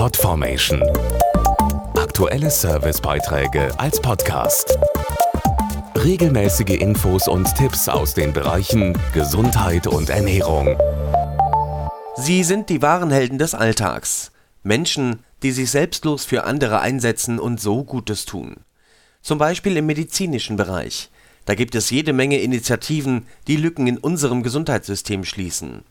Podformation. Aktuelle Servicebeiträge als Podcast. Regelmäßige Infos und Tipps aus den Bereichen Gesundheit und Ernährung. Sie sind die wahren Helden des Alltags. Menschen, die sich selbstlos für andere einsetzen und so Gutes tun. Zum Beispiel im medizinischen Bereich. Da gibt es jede Menge Initiativen, die Lücken in unserem Gesundheitssystem schließen.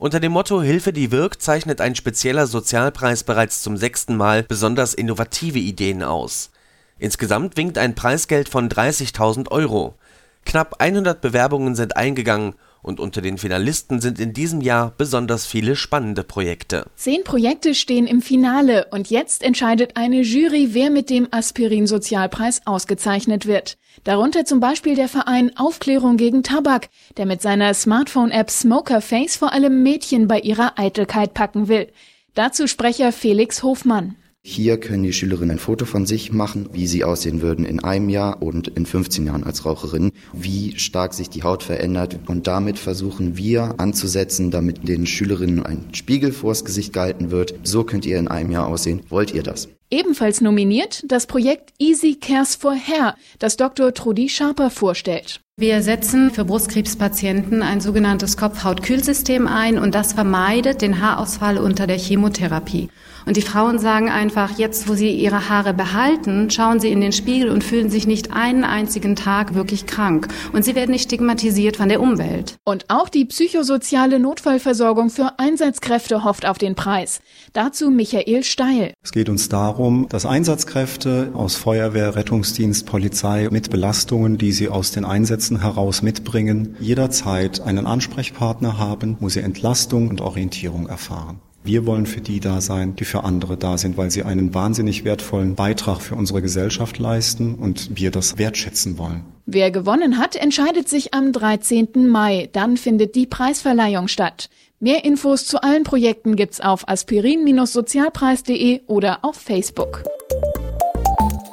Unter dem Motto Hilfe, die wirkt zeichnet ein spezieller Sozialpreis bereits zum sechsten Mal besonders innovative Ideen aus. Insgesamt winkt ein Preisgeld von 30.000 Euro. Knapp 100 Bewerbungen sind eingegangen und unter den Finalisten sind in diesem Jahr besonders viele spannende Projekte. Zehn Projekte stehen im Finale und jetzt entscheidet eine Jury, wer mit dem Aspirin-Sozialpreis ausgezeichnet wird. Darunter zum Beispiel der Verein Aufklärung gegen Tabak, der mit seiner Smartphone-App Smoker Face vor allem Mädchen bei ihrer Eitelkeit packen will. Dazu Sprecher Felix Hofmann. Hier können die Schülerinnen ein Foto von sich machen, wie sie aussehen würden in einem Jahr und in 15 Jahren als Raucherin, wie stark sich die Haut verändert. Und damit versuchen wir anzusetzen, damit den Schülerinnen ein Spiegel vors Gesicht gehalten wird. So könnt ihr in einem Jahr aussehen. Wollt ihr das? Ebenfalls nominiert das Projekt Easy Cares for Hair, das Dr. Trudi Schaper vorstellt. Wir setzen für Brustkrebspatienten ein sogenanntes Kopf-Haut-Kühlsystem ein und das vermeidet den Haarausfall unter der Chemotherapie. Und die Frauen sagen einfach, jetzt wo sie ihre Haare behalten, schauen sie in den Spiegel und fühlen sich nicht einen einzigen Tag wirklich krank. Und sie werden nicht stigmatisiert von der Umwelt. Und auch die psychosoziale Notfallversorgung für Einsatzkräfte hofft auf den Preis. Dazu Michael Steil. Es geht uns darum, dass Einsatzkräfte aus Feuerwehr, Rettungsdienst, Polizei mit Belastungen, die sie aus den Einsätzen heraus mitbringen, jederzeit einen Ansprechpartner haben, wo sie Entlastung und Orientierung erfahren. Wir wollen für die da sein, die für andere da sind, weil sie einen wahnsinnig wertvollen Beitrag für unsere Gesellschaft leisten und wir das wertschätzen wollen. Wer gewonnen hat, entscheidet sich am 13. Mai. Dann findet die Preisverleihung statt. Mehr Infos zu allen Projekten gibt's auf aspirin-sozialpreis.de oder auf Facebook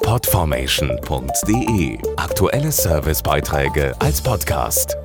podformation.de. Aktuelle Servicebeiträge als Podcast.